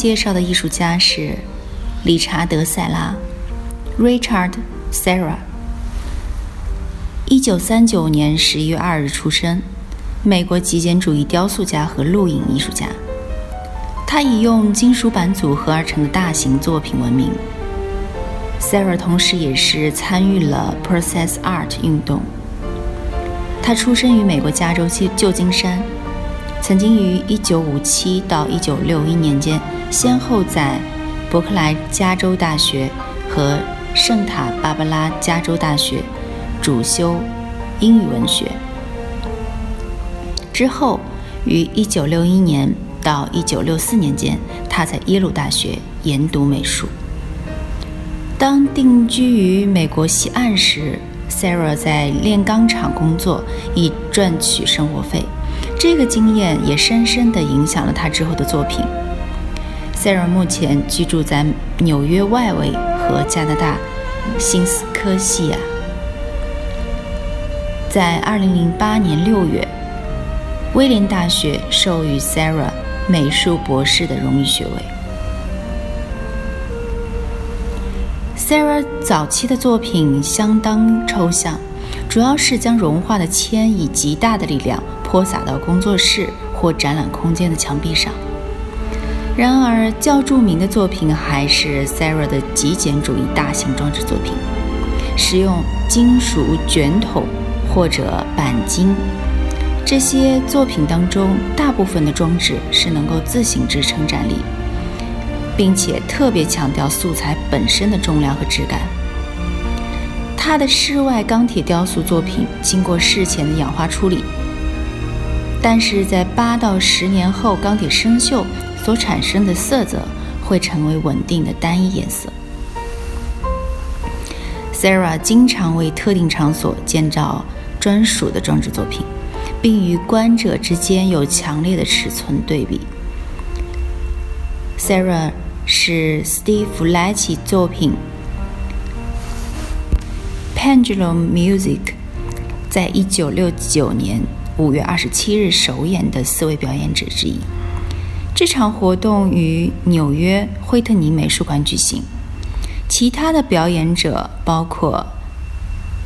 介绍的艺术家是理查德·塞拉 （Richard Serra）。一九三九年十一月二日出生，美国极简主义雕塑家和录影艺术家。他以用金属板组合而成的大型作品闻名。Serra 同时也是参与了 Process Art 运动。他出生于美国加州旧金山。曾经于1957到1961年间，先后在伯克莱加州大学和圣塔芭芭拉加州大学主修英语文学。之后，于1961年到1964年间，他在耶鲁大学研读美术。当定居于美国西岸时，Sarah 在炼钢厂工作，以赚取生活费。这个经验也深深地影响了他之后的作品。Sarah 目前居住在纽约外围和加拿大新斯科西亚。在2008年6月，威廉大学授予 Sarah 美术博士的荣誉学位。Sarah 早期的作品相当抽象，主要是将融化的铅以极大的力量。泼洒到工作室或展览空间的墙壁上。然而，较著名的作品还是 Sarah 的极简主义大型装置作品，使用金属卷筒或者钣金。这些作品当中，大部分的装置是能够自行支撑站立，并且特别强调素材本身的重量和质感。他的室外钢铁雕塑作品经过事前的氧化处理。但是在八到十年后，钢铁生锈所产生的色泽会成为稳定的单一颜色。Sarah 经常为特定场所建造专属的装置作品，并与观者之间有强烈的尺寸对比。Sarah 是 Steve Lecce 作品《Pendulum Music》在一九六九年。五月二十七日首演的四位表演者之一。这场活动于纽约惠特尼美术馆举行。其他的表演者包括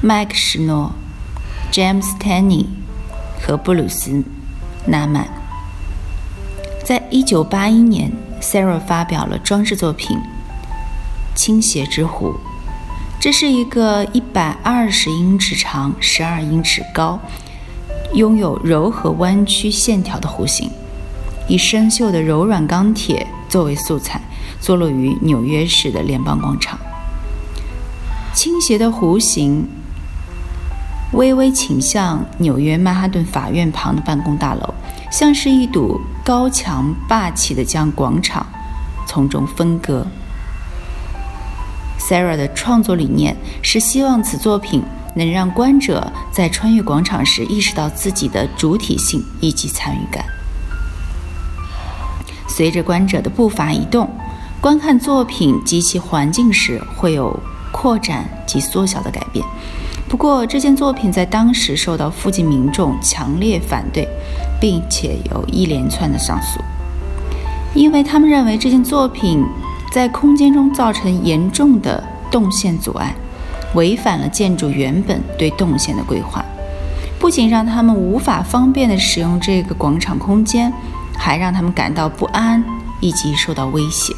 麦克什诺、James Tenny 和布鲁斯·纳曼。在一九八一年，Sarah 发表了装置作品《倾斜之湖》。这是一个一百二十英尺长、十二英尺高。拥有柔和弯曲线条的弧形，以生锈的柔软钢铁作为素材，坐落于纽约市的联邦广场。倾斜的弧形微微倾向纽约曼哈顿法院旁的办公大楼，像是一堵高墙，霸气地将广场从中分割。Sarah 的创作理念是希望此作品。能让观者在穿越广场时意识到自己的主体性以及参与感。随着观者的步伐移动，观看作品及其环境时会有扩展及缩小的改变。不过，这件作品在当时受到附近民众强烈反对，并且有一连串的上诉，因为他们认为这件作品在空间中造成严重的动线阻碍。违反了建筑原本对动线的规划，不仅让他们无法方便地使用这个广场空间，还让他们感到不安以及受到威胁。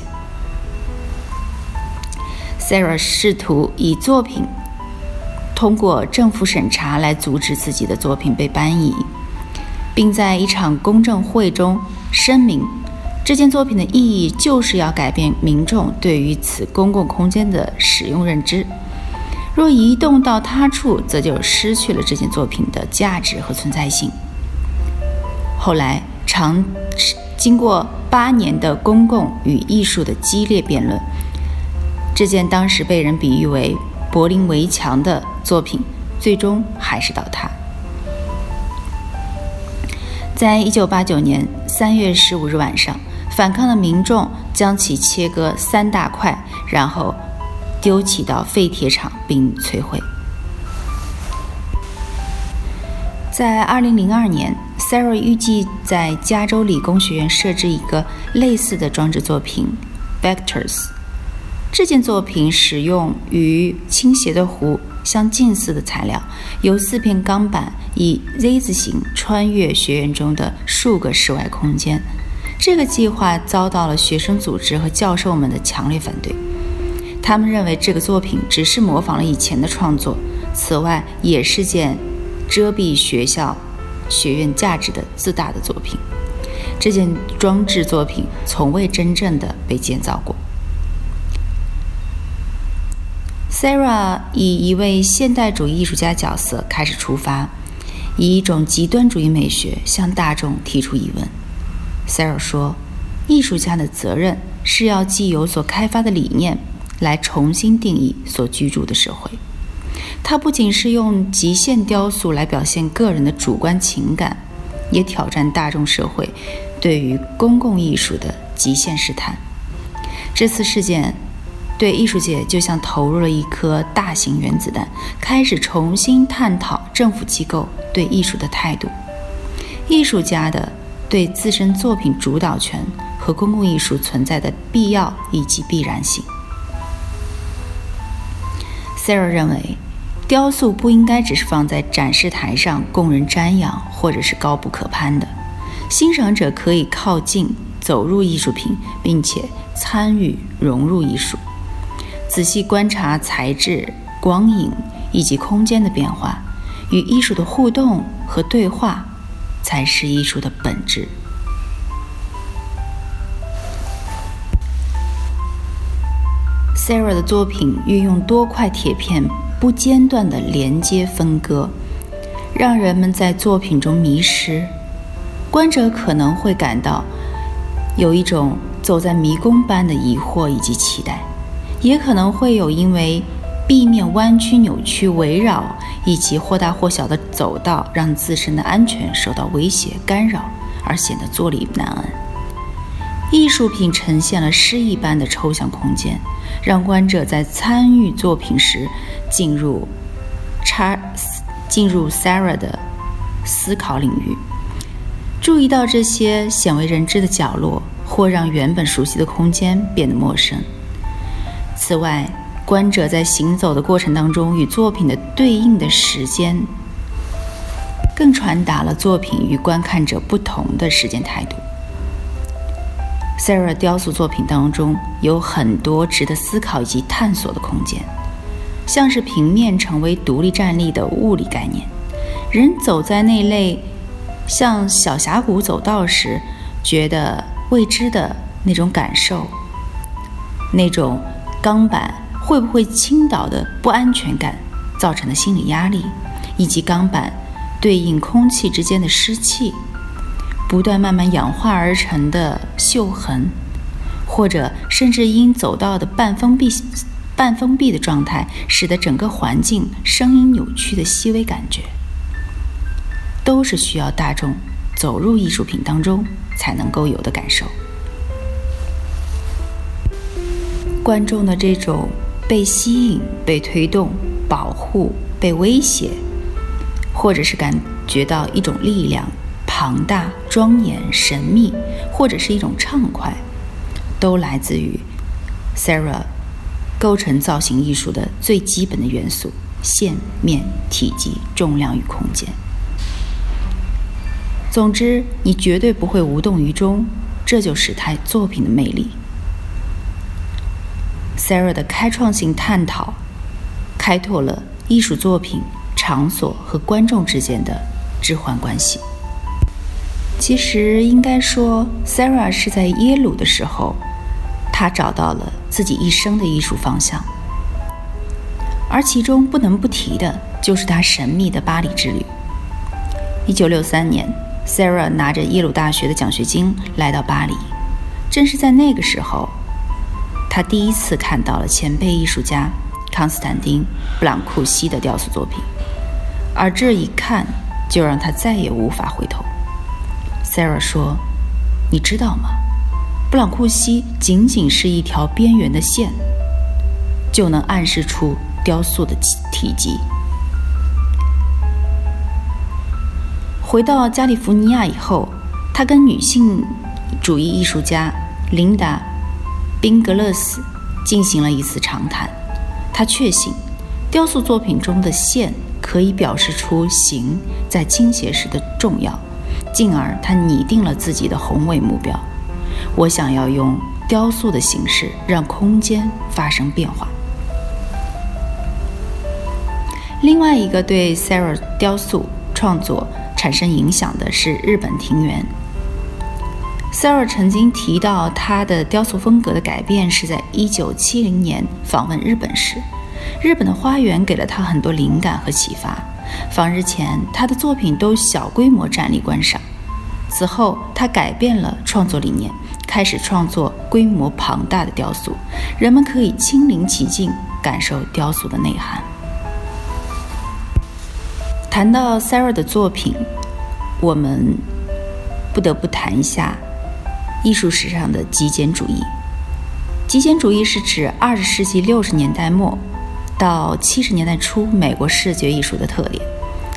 Sarah 试图以作品通过政府审查来阻止自己的作品被搬移，并在一场公证会中声明，这件作品的意义就是要改变民众对于此公共空间的使用认知。若移动到他处，则就失去了这件作品的价值和存在性。后来，长经过八年的公共与艺术的激烈辩论，这件当时被人比喻为柏林围墙的作品，最终还是倒塌。在一九八九年三月十五日晚上。反抗的民众将其切割三大块，然后丢弃到废铁厂并摧毁。在二零零二年 s a r a 预计在加州理工学院设置一个类似的装置作品 Vectors。这件作品使用与倾斜的弧相近似的材料，由四片钢板以 Z 字形穿越学院中的数个室外空间。这个计划遭到了学生组织和教授们的强烈反对。他们认为这个作品只是模仿了以前的创作，此外也是件遮蔽学校学院价值的自大的作品。这件装置作品从未真正的被建造过。Sarah 以一位现代主义艺术家角色开始出发，以一种极端主义美学向大众提出疑问。Sarah 说：“艺术家的责任是要既有所开发的理念，来重新定义所居住的社会。它不仅是用极限雕塑来表现个人的主观情感，也挑战大众社会对于公共艺术的极限试探。这次事件对艺术界就像投入了一颗大型原子弹，开始重新探讨政府机构对艺术的态度。艺术家的。”对自身作品主导权和公共艺术存在的必要以及必然性 sara 认为，雕塑不应该只是放在展示台上供人瞻仰，或者是高不可攀的。欣赏者可以靠近、走入艺术品，并且参与融入艺术，仔细观察材质、光影以及空间的变化，与艺术的互动和对话。才是艺术的本质。Sarah 的作品运用多块铁片不间断的连接分割，让人们在作品中迷失。观者可能会感到有一种走在迷宫般的疑惑以及期待，也可能会有因为。避免弯曲、扭曲、围绕以及或大或小的走道，让自身的安全受到威胁、干扰，而显得坐立难安。艺术品呈现了诗一般的抽象空间，让观者在参与作品时进入查进入 Sarah 的思考领域，注意到这些鲜为人知的角落，或让原本熟悉的空间变得陌生。此外，观者在行走的过程当中，与作品的对应的时间，更传达了作品与观看者不同的时间态度。Sarah 雕塑作品当中有很多值得思考以及探索的空间，像是平面成为独立站立的物理概念，人走在那类像小峡谷走道时，觉得未知的那种感受，那种钢板。会不会倾倒的不安全感造成的心理压力，以及钢板对应空气之间的湿气，不断慢慢氧化而成的锈痕，或者甚至因走道的半封闭、半封闭的状态，使得整个环境声音扭曲的细微感觉，都是需要大众走入艺术品当中才能够有的感受。观众的这种。被吸引、被推动、保护、被威胁，或者是感觉到一种力量庞大、庄严、神秘，或者是一种畅快，都来自于 Sarah 构成造型艺术的最基本的元素：线、面、体积、重量与空间。总之，你绝对不会无动于衷，这就是他作品的魅力。Sarah 的开创性探讨，开拓了艺术作品、场所和观众之间的置换关系。其实应该说，Sarah 是在耶鲁的时候，她找到了自己一生的艺术方向。而其中不能不提的就是她神秘的巴黎之旅。一九六三年，Sarah 拿着耶鲁大学的奖学金来到巴黎，正是在那个时候，她第一次看到了前辈艺术家康斯坦丁·布朗库西的雕塑作品，而这一看就让她再也无法回头。Sarah 说：“你知道吗？布朗库西仅仅是一条边缘的线，就能暗示出。”雕塑的体积。回到加利福尼亚以后，他跟女性主义艺术家琳达·宾格勒斯进行了一次长谈。他确信，雕塑作品中的线可以表示出形在倾斜时的重要，进而他拟定了自己的宏伟目标：我想要用雕塑的形式让空间发生变化。另外一个对 Sarah 雕塑创作产生影响的是日本庭园。Sarah 曾经提到，他的雕塑风格的改变是在1970年访问日本时，日本的花园给了他很多灵感和启发。访日前，他的作品都小规模站立观赏。此后，他改变了创作理念，开始创作规模庞大的雕塑，人们可以亲临其境感受雕塑的内涵。谈到 Sara 的作品，我们不得不谈一下艺术史上的极简主义。极简主义是指二十世纪六十年代末到七十年代初美国视觉艺术的特点：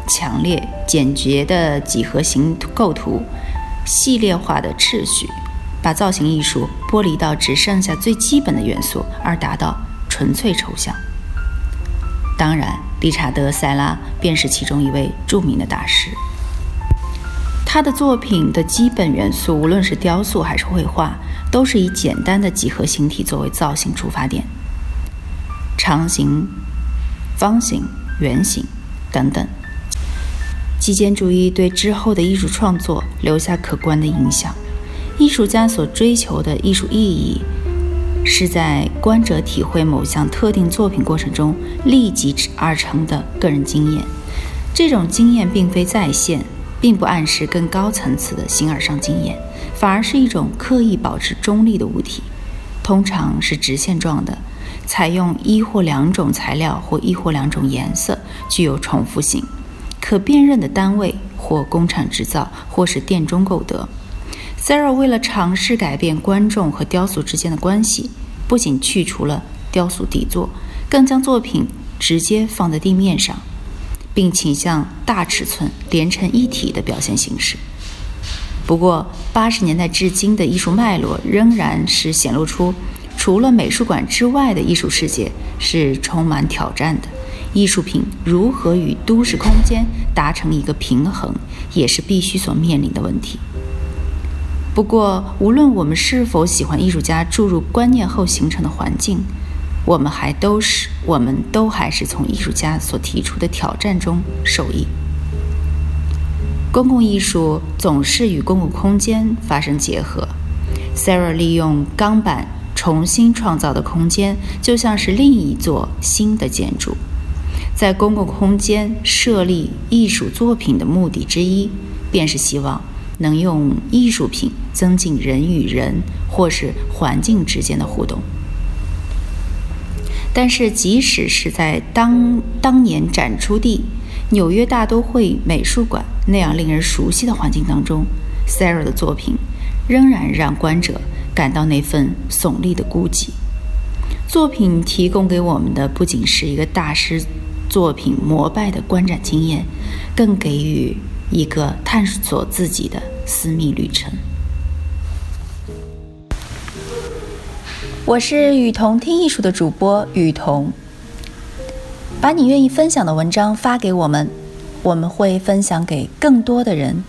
强烈、简洁的几何形构图，系列化的秩序，把造型艺术剥离到只剩下最基本的元素，而达到纯粹抽象。当然。理查德·塞拉便是其中一位著名的大师。他的作品的基本元素，无论是雕塑还是绘画，都是以简单的几何形体作为造型出发点，长形、方形、圆形等等。极简主义对之后的艺术创作留下可观的影响。艺术家所追求的艺术意义。是在观者体会某项特定作品过程中立即而成的个人经验。这种经验并非在线，并不暗示更高层次的形而上经验，反而是一种刻意保持中立的物体，通常是直线状的，采用一或两种材料或一或两种颜色，具有重复性，可辨认的单位或工厂制造或是店中购得。Sarah 为了尝试改变观众和雕塑之间的关系，不仅去除了雕塑底座，更将作品直接放在地面上，并倾向大尺寸连成一体的表现形式。不过，八十年代至今的艺术脉络仍然是显露出，除了美术馆之外的艺术世界是充满挑战的。艺术品如何与都市空间达成一个平衡，也是必须所面临的问题。不过，无论我们是否喜欢艺术家注入观念后形成的环境，我们还都是，我们都还是从艺术家所提出的挑战中受益。公共艺术总是与公共空间发生结合。Sarah 利用钢板重新创造的空间，就像是另一座新的建筑。在公共空间设立艺术作品的目的之一，便是希望。能用艺术品增进人与人或是环境之间的互动，但是即使是在当当年展出地纽约大都会美术馆那样令人熟悉的环境当中，Sarah 的作品仍然让观者感到那份耸立的孤寂。作品提供给我们的不仅是一个大师作品膜拜的观展经验，更给予。一个探索自己的私密旅程。我是雨桐听艺术的主播雨桐。把你愿意分享的文章发给我们，我们会分享给更多的人。